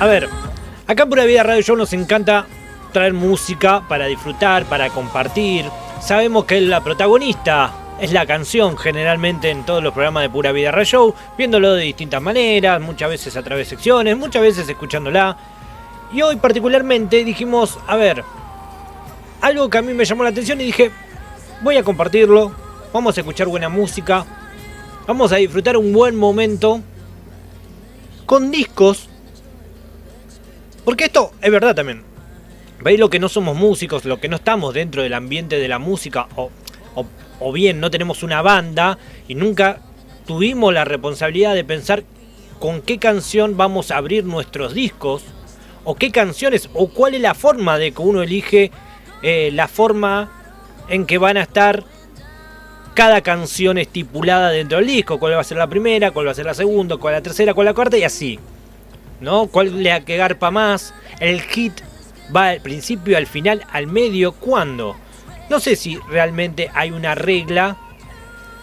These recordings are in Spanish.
A ver, acá en Pura Vida Radio Show nos encanta traer música para disfrutar, para compartir. Sabemos que la protagonista es la canción generalmente en todos los programas de Pura Vida Radio Show, viéndolo de distintas maneras, muchas veces a través de secciones, muchas veces escuchándola. Y hoy particularmente dijimos, a ver, algo que a mí me llamó la atención y dije, voy a compartirlo, vamos a escuchar buena música, vamos a disfrutar un buen momento con discos. Porque esto es verdad también. Veis lo que no somos músicos, lo que no estamos dentro del ambiente de la música, o, o, bien no tenemos una banda y nunca tuvimos la responsabilidad de pensar con qué canción vamos a abrir nuestros discos, o qué canciones, o cuál es la forma de que uno elige eh, la forma en que van a estar cada canción estipulada dentro del disco, cuál va a ser la primera, cuál va a ser la segunda, cuál la tercera, cuál la cuarta y así. ¿No? ¿Cuál le que garpa más? El hit va al principio, al final, al medio, ¿cuándo? No sé si realmente hay una regla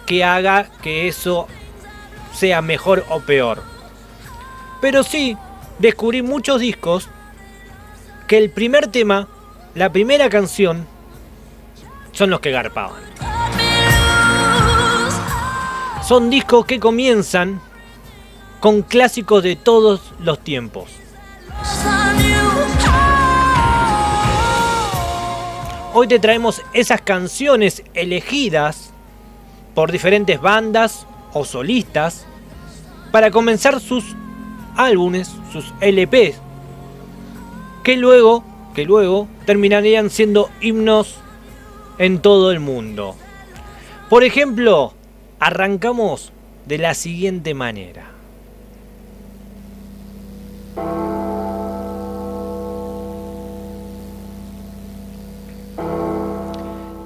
que haga que eso sea mejor o peor. Pero sí, descubrí muchos discos que el primer tema, la primera canción, son los que garpaban. Son discos que comienzan con clásicos de todos los tiempos. Hoy te traemos esas canciones elegidas por diferentes bandas o solistas para comenzar sus álbumes, sus LPs, que luego, que luego terminarían siendo himnos en todo el mundo. Por ejemplo, arrancamos de la siguiente manera.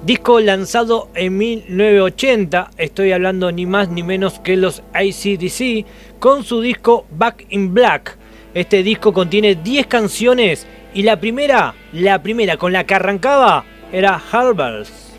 Disco lanzado en 1980, estoy hablando ni más ni menos que los ACDC, con su disco Back in Black. Este disco contiene 10 canciones y la primera, la primera con la que arrancaba era Harbors.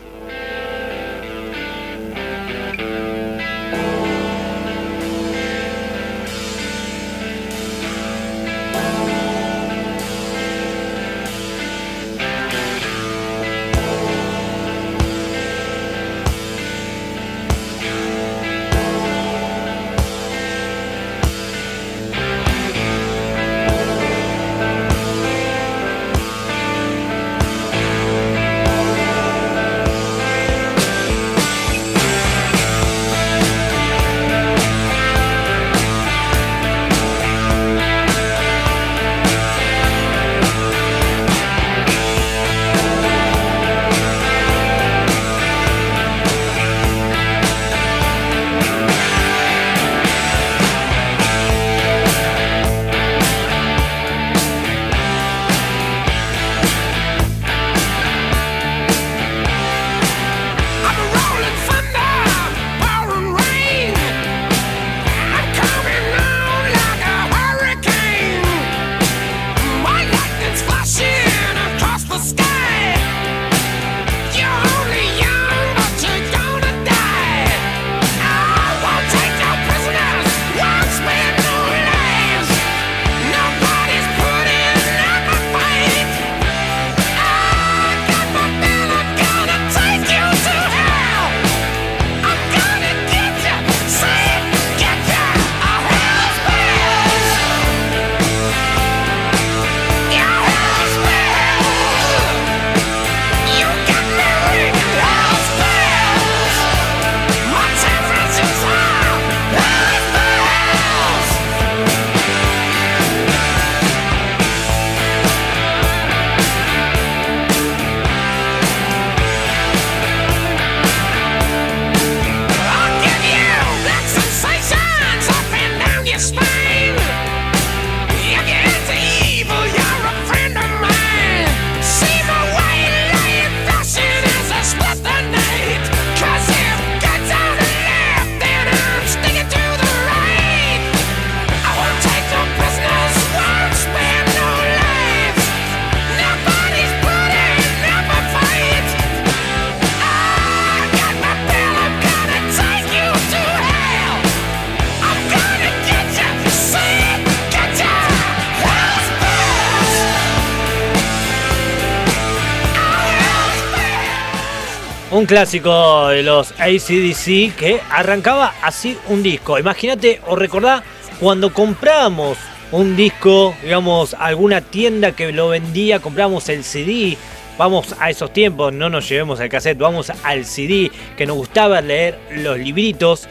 Un clásico de los ACDC que arrancaba así un disco. Imagínate o recordá cuando comprábamos un disco, digamos, alguna tienda que lo vendía, comprábamos el CD. Vamos a esos tiempos, no nos llevemos al cassette, vamos al CD, que nos gustaba leer los libritos.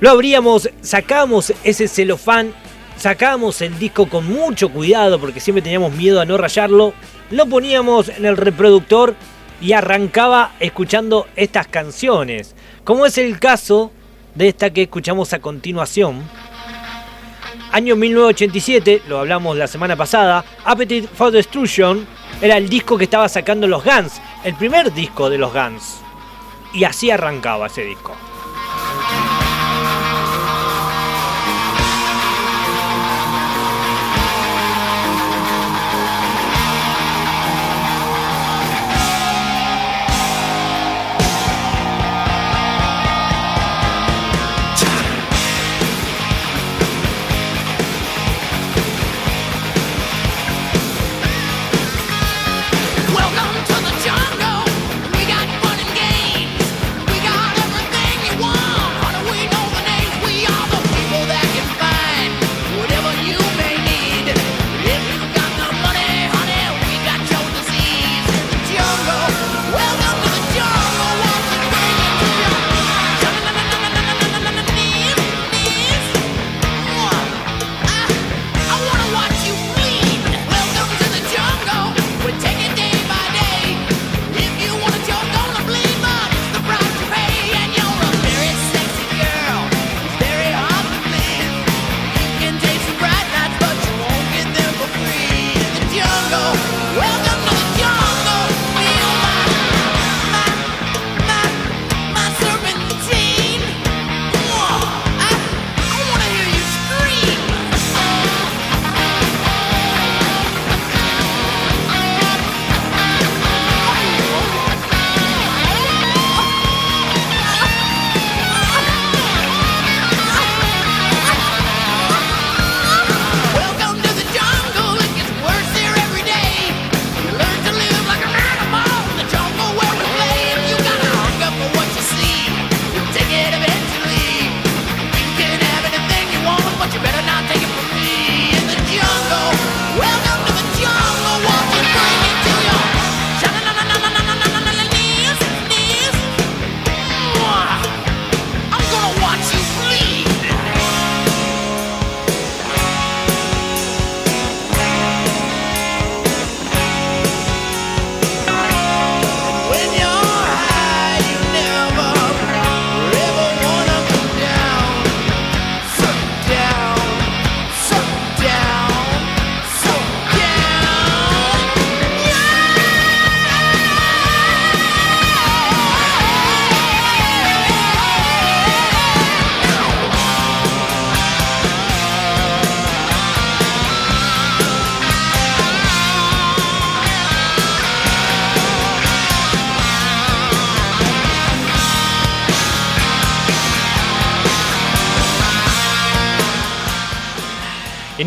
Lo abríamos, sacábamos ese celofán, sacábamos el disco con mucho cuidado porque siempre teníamos miedo a no rayarlo. Lo poníamos en el reproductor y arrancaba escuchando estas canciones, como es el caso de esta que escuchamos a continuación. Año 1987, lo hablamos la semana pasada, Appetite for Destruction era el disco que estaba sacando los Guns, el primer disco de los Guns. Y así arrancaba ese disco.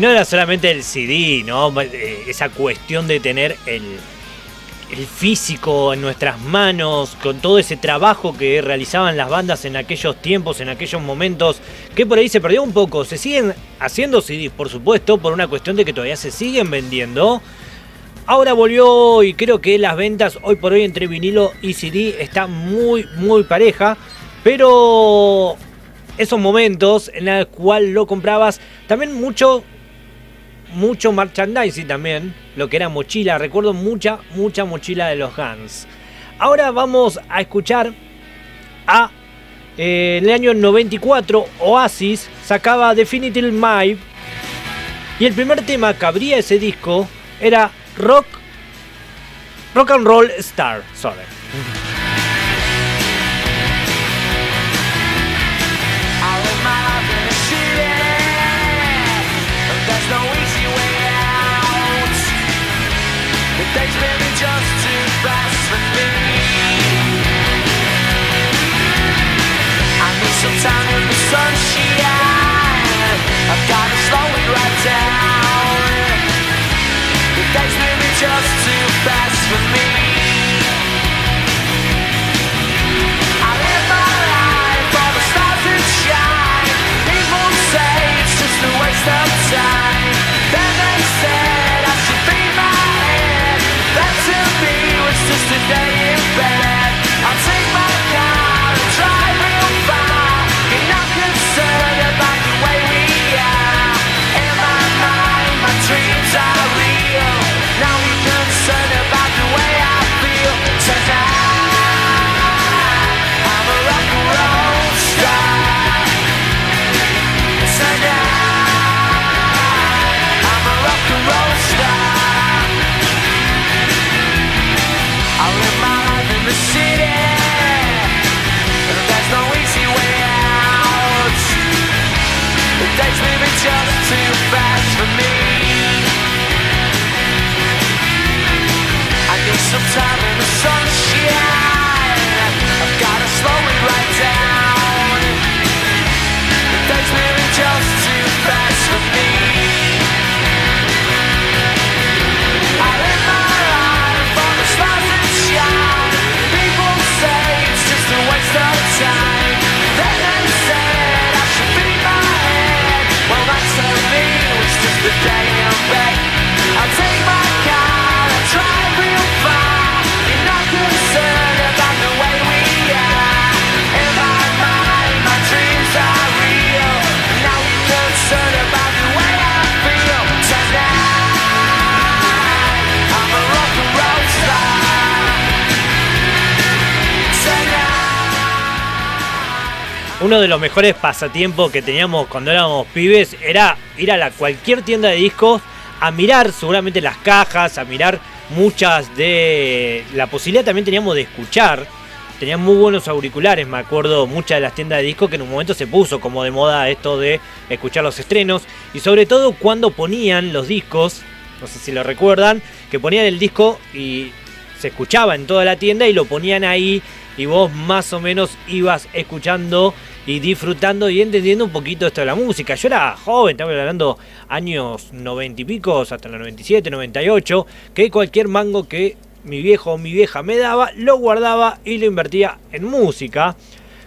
No era solamente el CD, ¿no? Eh, esa cuestión de tener el, físico en nuestras manos, con todo ese trabajo que realizaban las bandas en aquellos tiempos, en aquellos momentos, que por ahí se perdió un poco. Se siguen haciendo CDs, por supuesto, por una cuestión de que todavía se siguen vendiendo. Ahora volvió y creo que las ventas hoy por hoy entre vinilo y CD están muy, muy pareja. Pero esos momentos en los cuales lo comprabas, también mucho mucho merchandising también, lo que era mochila, recuerdo mucha, mucha mochila de los Guns. Ahora vamos a escuchar a eh, en el año 94 Oasis sacaba Definitive My y el primer tema que abría ese disco era Rock Rock and Roll Star, sorry. Just uno de los mejores pasatiempos que teníamos cuando éramos pibes era ir a la, cualquier tienda de discos a mirar seguramente las cajas, a mirar muchas de... La posibilidad también teníamos de escuchar. Tenían muy buenos auriculares, me acuerdo, muchas de las tiendas de discos que en un momento se puso como de moda esto de escuchar los estrenos. Y sobre todo cuando ponían los discos, no sé si lo recuerdan, que ponían el disco y se escuchaba en toda la tienda y lo ponían ahí y vos más o menos ibas escuchando y disfrutando y entendiendo un poquito esto de la música. Yo era joven, estaba hablando años 90 y pico, hasta los 97, 98, que cualquier mango que mi viejo o mi vieja me daba, lo guardaba y lo invertía en música.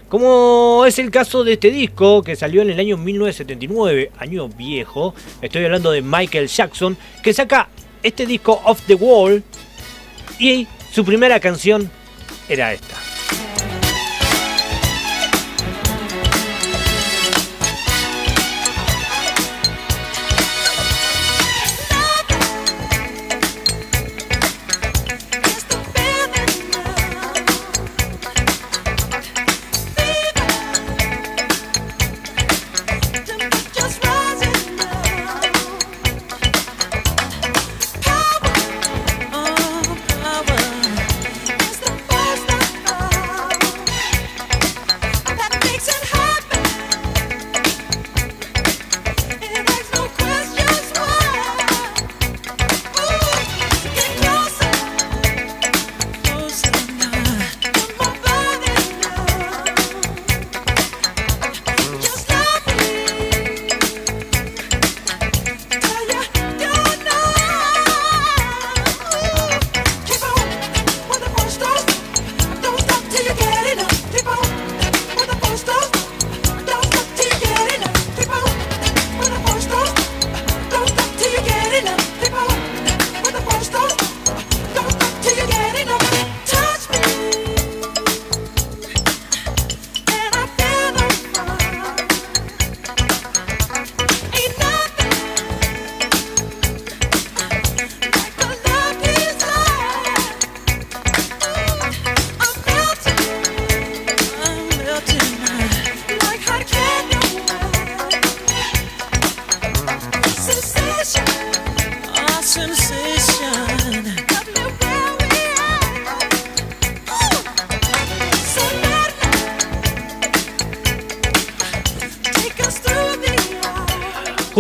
Como es el caso de este disco que salió en el año 1979, año viejo, estoy hablando de Michael Jackson, que saca este disco Off the Wall y su primera canción era esta.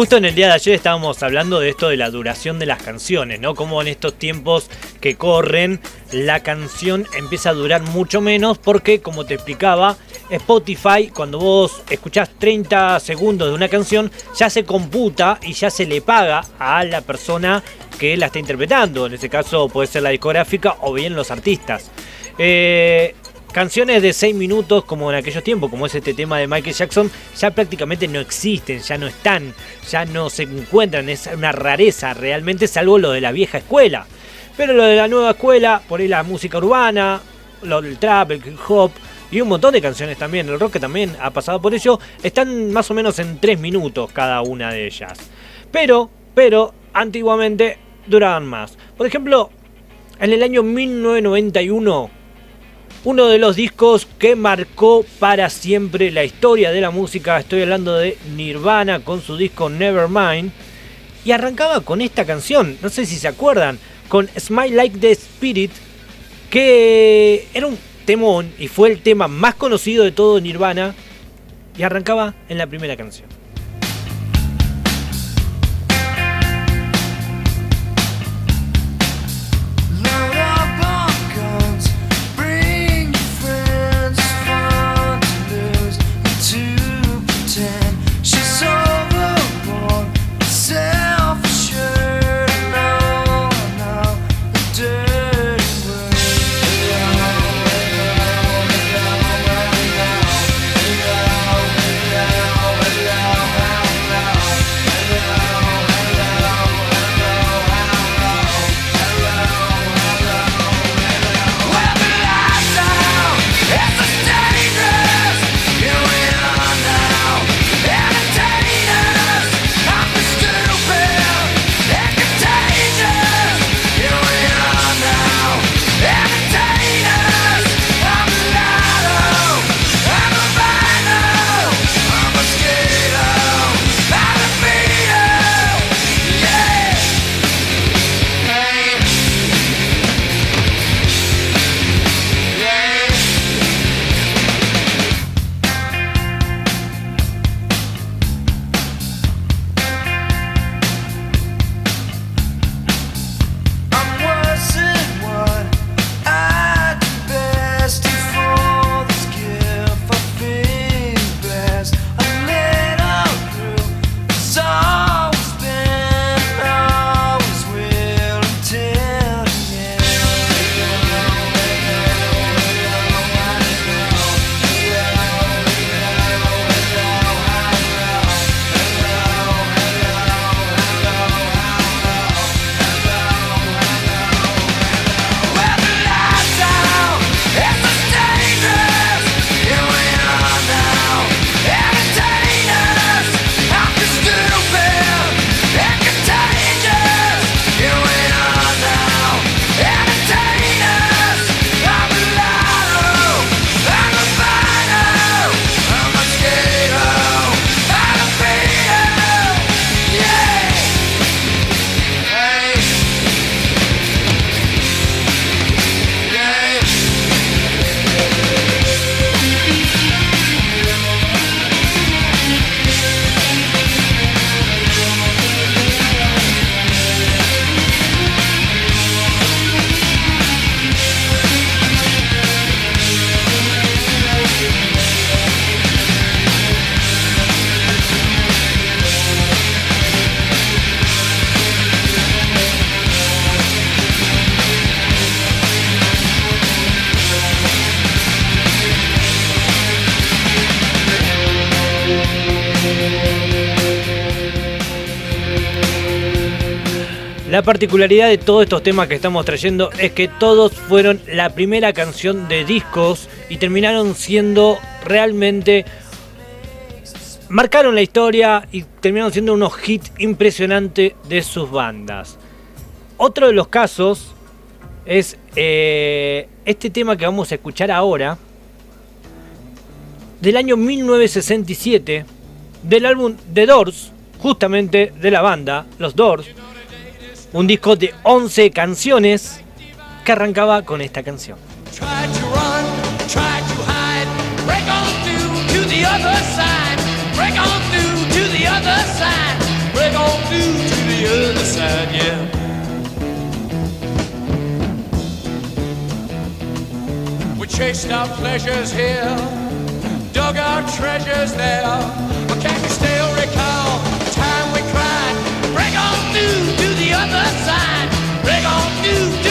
Justo en el día de ayer estábamos hablando de esto de la duración de las canciones, ¿no? Como en estos tiempos que corren, la canción empieza a durar mucho menos porque, como te explicaba, Spotify, cuando vos escuchás 30 segundos de una canción, ya se computa y ya se le paga a la persona que la está interpretando. En este caso puede ser la discográfica o bien los artistas. Eh, Canciones de 6 minutos como en aquellos tiempos, como es este tema de Michael Jackson, ya prácticamente no existen, ya no están, ya no se encuentran, es una rareza realmente, salvo lo de la vieja escuela. Pero lo de la nueva escuela, por ahí la música urbana, lo del trap, el hip hop y un montón de canciones también, el rock que también ha pasado por ello, están más o menos en 3 minutos cada una de ellas. Pero, pero, antiguamente duraban más. Por ejemplo, en el año 1991 uno de los discos que marcó para siempre la historia de la música. Estoy hablando de Nirvana con su disco Nevermind. Y arrancaba con esta canción, no sé si se acuerdan, con Smile Like the Spirit, que era un temón y fue el tema más conocido de todo Nirvana. Y arrancaba en la primera canción. Particularidad de todos estos temas que estamos trayendo es que todos fueron la primera canción de discos y terminaron siendo realmente marcaron la historia y terminaron siendo unos hits impresionantes de sus bandas. Otro de los casos es eh, este tema que vamos a escuchar ahora, del año 1967, del álbum The Doors, justamente de la banda Los Doors, un disco de 11 canciones que arrancaba con esta canción. Chased our pleasures here, dug our treasures there. But can you still recall the time we cried? Break on through other side. Break on through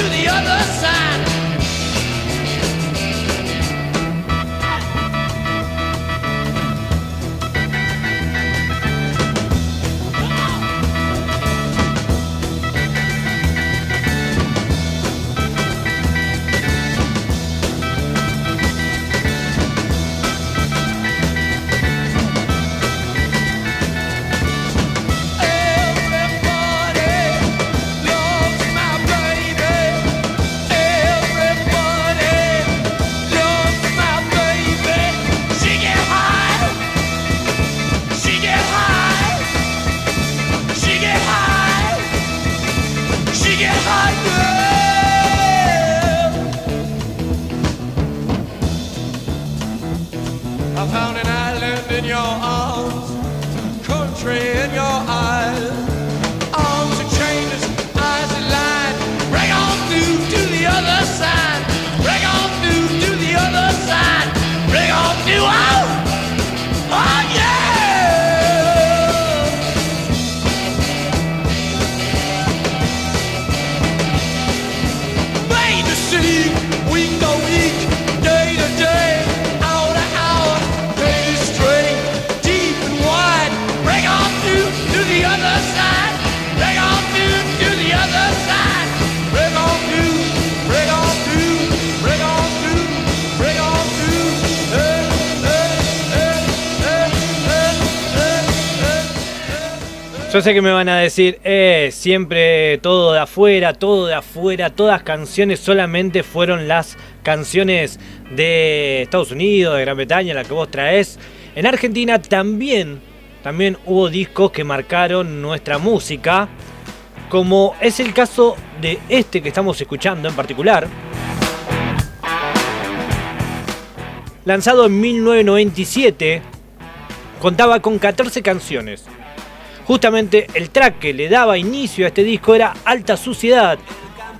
Yo sé que me van a decir, eh, siempre todo de afuera, todo de afuera, todas canciones solamente fueron las canciones de Estados Unidos, de Gran Bretaña, la que vos traes. En Argentina también, también hubo discos que marcaron nuestra música, como es el caso de este que estamos escuchando en particular. Lanzado en 1997, contaba con 14 canciones Justamente el track que le daba inicio a este disco era Alta Suciedad,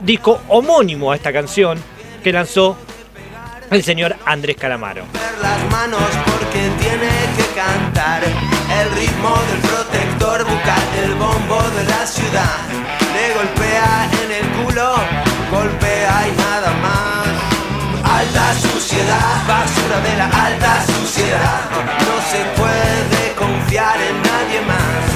disco homónimo a esta canción que lanzó el señor Andrés Calamaro. las manos porque tiene que cantar el ritmo del protector bucal, el bombo de la ciudad. Le golpea en el culo, golpea y nada más. Alta suciedad, basura de la alta suciedad. No se puede confiar en nadie más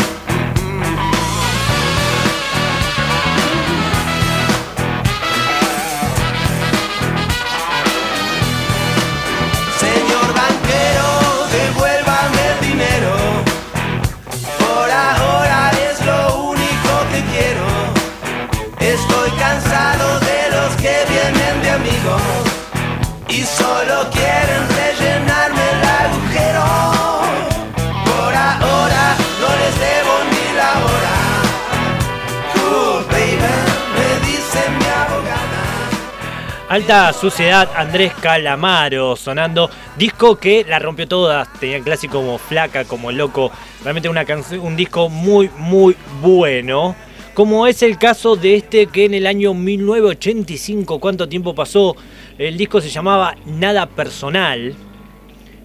Alta Suciedad, Andrés Calamaro sonando. Disco que la rompió toda. Tenía clásico como Flaca, como Loco. Realmente una un disco muy, muy bueno. Como es el caso de este que en el año 1985, ¿cuánto tiempo pasó? El disco se llamaba Nada Personal.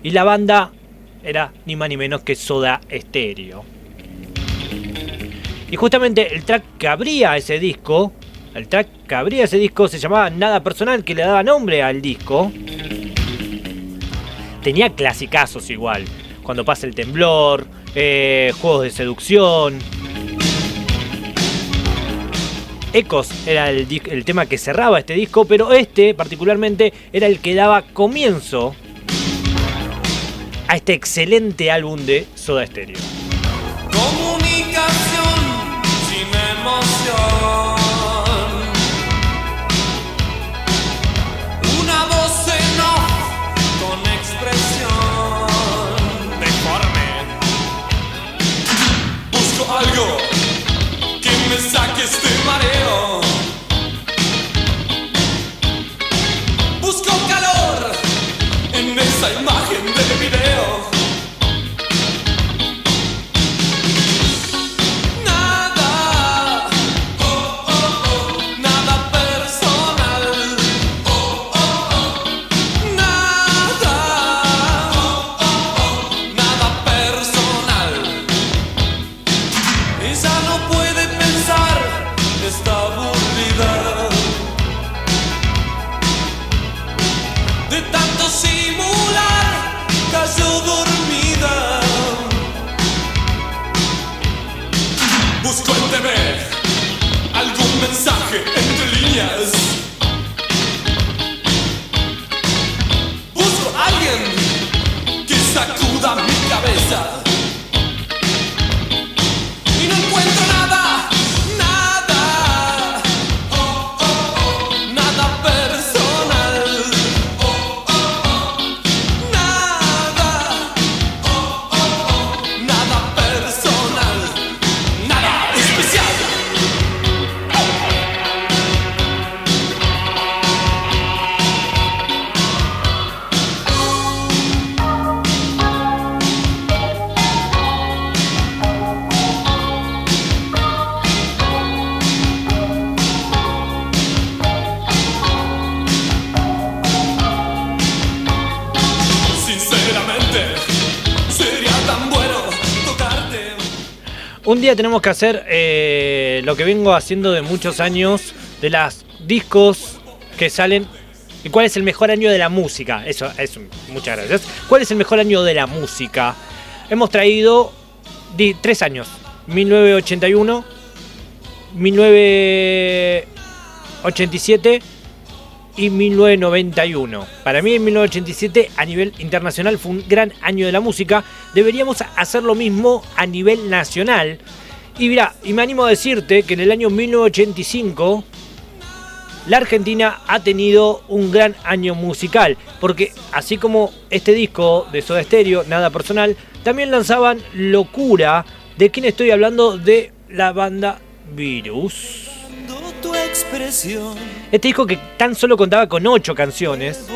Y la banda era ni más ni menos que Soda Stereo. Y justamente el track que abría ese disco, el track que abría ese disco se llamaba Nada Personal, que le daba nombre al disco. Tenía clasicazos igual. Cuando pasa el temblor, eh, juegos de seducción. Ecos era el, el tema que cerraba este disco, pero este particularmente era el que daba comienzo a este excelente álbum de Soda Stereo. Comunicación sin emoción. Tenemos que hacer eh, lo que vengo haciendo de muchos años, de las discos que salen. ¿Y cuál es el mejor año de la música? Eso, eso, muchas gracias. ¿Cuál es el mejor año de la música? Hemos traído tres años. 1981, 1987 y 1991. Para mí, en 1987, a nivel internacional, fue un gran año de la música. Deberíamos hacer lo mismo a nivel nacional. Y mira, y me animo a decirte que en el año 1985, la Argentina ha tenido un gran año musical. Porque así como este disco de Soda Stereo, nada personal, también lanzaban Locura. ¿De quién estoy hablando? De la banda Virus. Este disco que tan solo contaba con 8 canciones.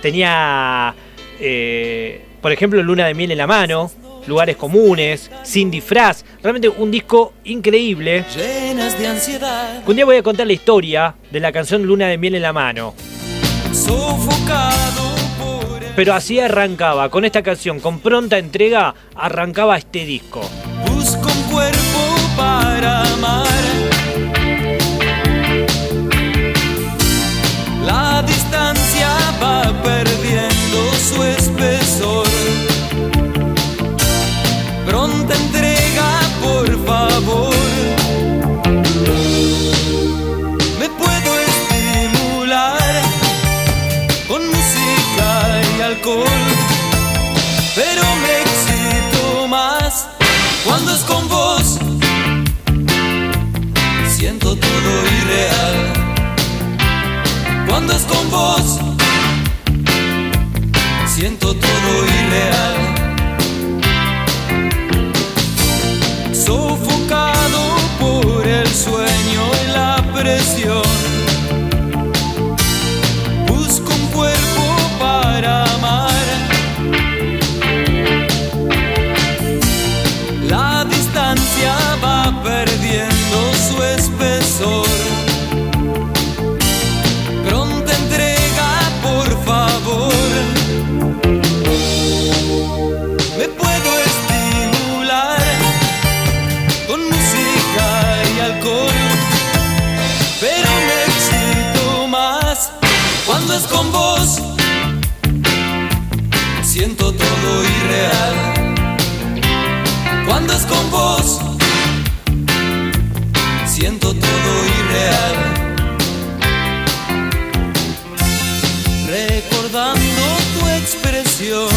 Tenía, eh, por ejemplo, Luna de Miel en la mano, Lugares Comunes, Sin Disfraz. Realmente un disco increíble. llenas de ansiedad Un día voy a contar la historia de la canción Luna de Miel en la mano. sofocado por el Pero así arrancaba, con esta canción, con pronta entrega, arrancaba este disco. busco un cuerpo para amar Cuando es con vos, siento todo irreal. Sofocado por el sueño y la presión. Siento todo irreal cuando es con vos. Siento todo irreal. Recordando tu expresión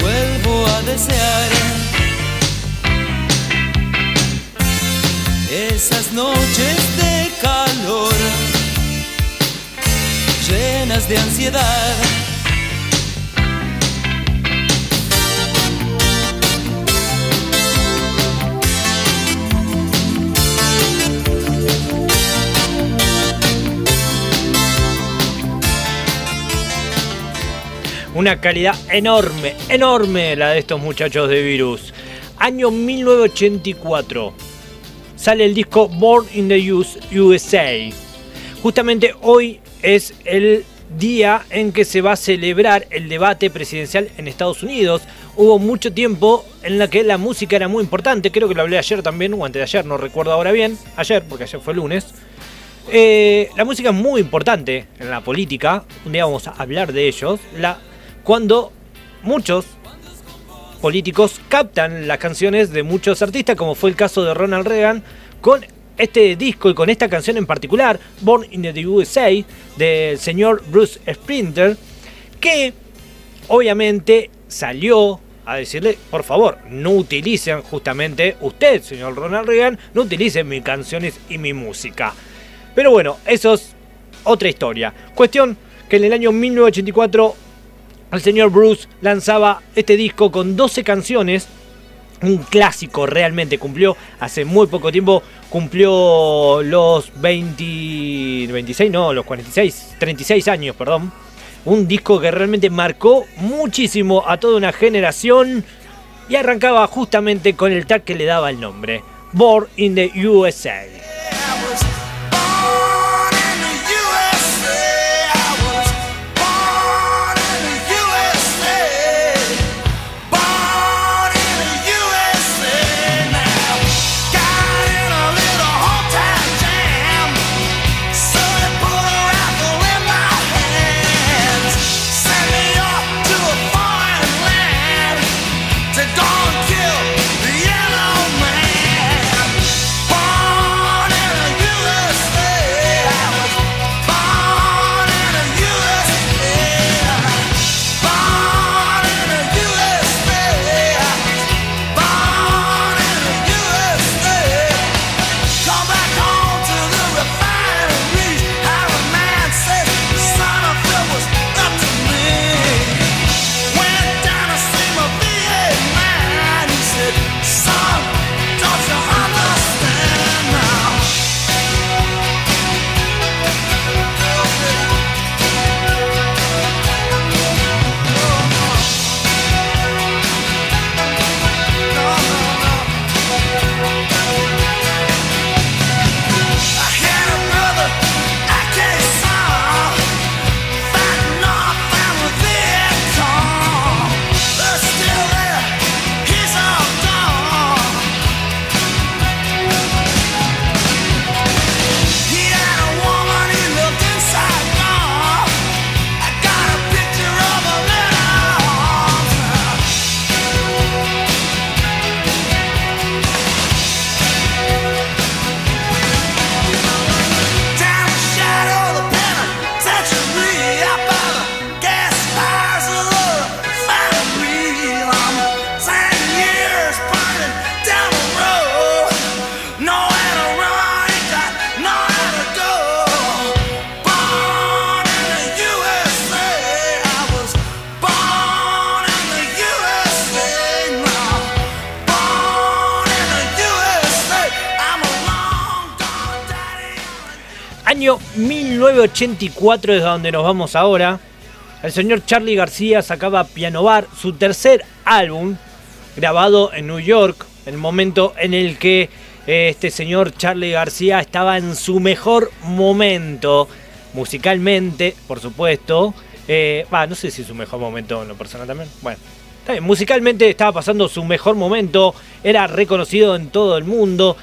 vuelvo a desear esas noches de calor de ansiedad. Una calidad enorme, enorme la de estos muchachos de Virus. Año 1984. Sale el disco Born in the US- USA. Justamente hoy es el día en que se va a celebrar el debate presidencial en Estados Unidos. Hubo mucho tiempo en la que la música era muy importante. Creo que lo hablé ayer también, o antes de ayer, no recuerdo ahora bien. Ayer, porque ayer fue lunes. Eh, la música es muy importante en la política. Un día vamos a hablar de ellos. Cuando muchos políticos captan las canciones de muchos artistas, como fue el caso de Ronald Reagan, con este disco y con esta canción en particular, Born in the USA, del señor Bruce Sprinter, que obviamente salió a decirle, por favor, no utilicen justamente, usted, señor Ronald Reagan, no utilicen mis canciones y mi música. Pero bueno, eso es otra historia. Cuestión que en el año 1984 el señor Bruce lanzaba este disco con 12 canciones. Un clásico realmente, cumplió hace muy poco tiempo, cumplió los 20, 26, no, los 46, 36 años, perdón. Un disco que realmente marcó muchísimo a toda una generación y arrancaba justamente con el tag que le daba el nombre, Born in the USA. 1984 es donde nos vamos ahora. El señor Charlie García sacaba Piano Bar, su tercer álbum, grabado en New York, el momento en el que eh, este señor Charlie García estaba en su mejor momento, musicalmente, por supuesto. Eh, no sé si su mejor momento en lo personal también. Bueno, musicalmente estaba pasando su mejor momento, era reconocido en todo el mundo.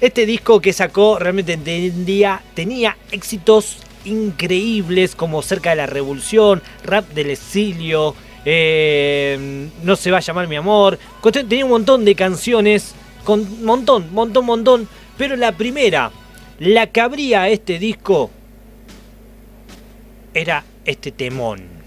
Este disco que sacó realmente tenía, tenía éxitos increíbles como Cerca de la Revolución, Rap del Exilio, eh, No se va a llamar mi amor. Tenía un montón de canciones, con montón, montón, montón. Pero la primera, la que abría este disco, era este temón.